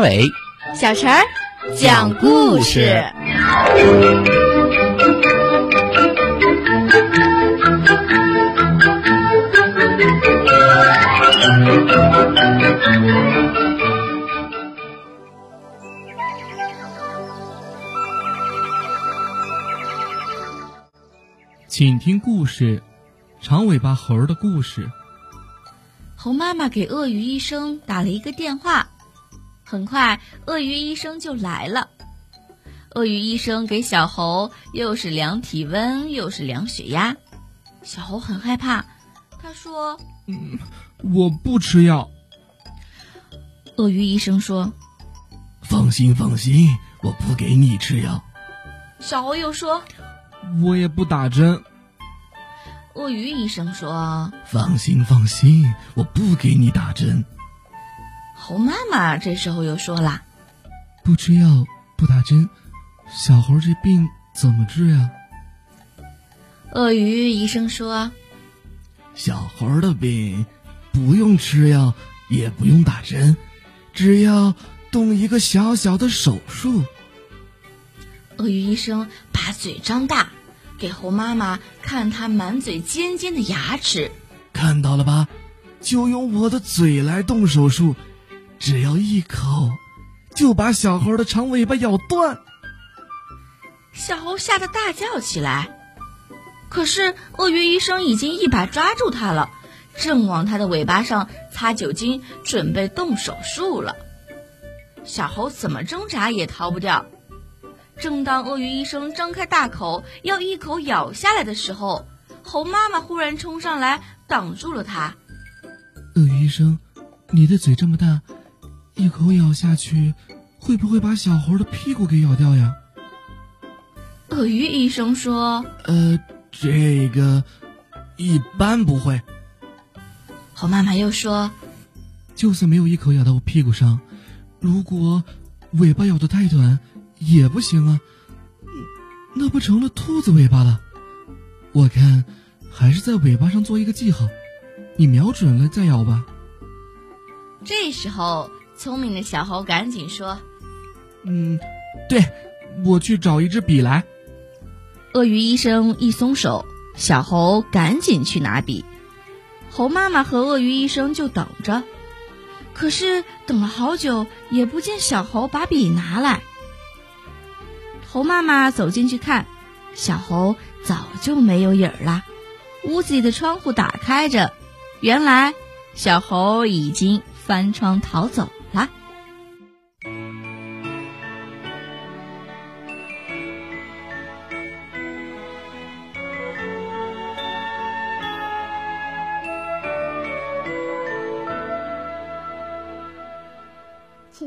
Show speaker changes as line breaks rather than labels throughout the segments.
伟、
小陈儿讲故事。
请听故事：长尾巴猴的故事。
猴妈妈给鳄鱼医生打了一个电话，很快鳄鱼医生就来了。鳄鱼医生给小猴又是量体温又是量血压，小猴很害怕，他说：“
嗯，我不吃药。”
鳄鱼医生说：“
放心放心，我不给你吃药。”
小猴又说。
我也不打针。
鳄鱼医生说：“
放心，放心，我不给你打针。”
猴妈妈这时候又说了：“
不吃药，不打针，小猴这病怎么治呀？”
鳄鱼医生说：“
小猴的病不用吃药，也不用打针，只要动一个小小的手术。”
鳄鱼医生把嘴张大，给猴妈妈看他满嘴尖尖的牙齿。
看到了吧？就用我的嘴来动手术，只要一口，就把小猴的长尾巴咬断。
小猴吓得大叫起来。可是鳄鱼医生已经一把抓住它了，正往它的尾巴上擦酒精，准备动手术了。小猴怎么挣扎也逃不掉。正当鳄鱼医生张开大口要一口咬下来的时候，猴妈妈忽然冲上来挡住了它。
鳄鱼医生，你的嘴这么大，一口咬下去，会不会把小猴的屁股给咬掉呀？
鳄鱼医生说：“
呃，这个一般不会。”
猴妈妈又说：“
就算没有一口咬到我屁股上，如果尾巴咬得太短。”也不行啊，那不成了兔子尾巴了？我看还是在尾巴上做一个记号，你瞄准了再咬吧。
这时候，聪明的小猴赶紧说：“
嗯，对，我去找一支笔来。”
鳄鱼医生一松手，小猴赶紧去拿笔。猴妈妈和鳄鱼医生就等着，可是等了好久，也不见小猴把笔拿来。猴妈妈走进去看，小猴早就没有影儿了。屋子里的窗户打开着，原来小猴已经翻窗逃走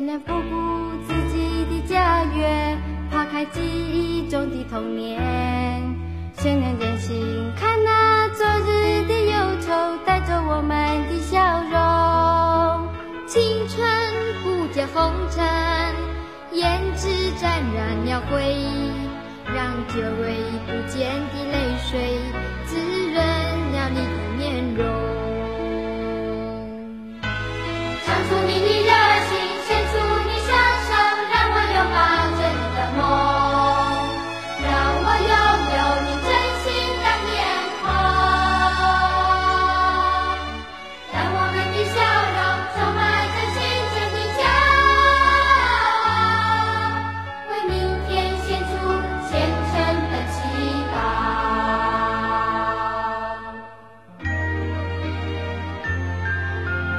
谁能不顾自己的家园，抛开记忆中的童年？谁能忍心看那昨日的忧愁带走我们的笑容？青春不解红尘，胭脂沾染了回忆，让久违不见的泪水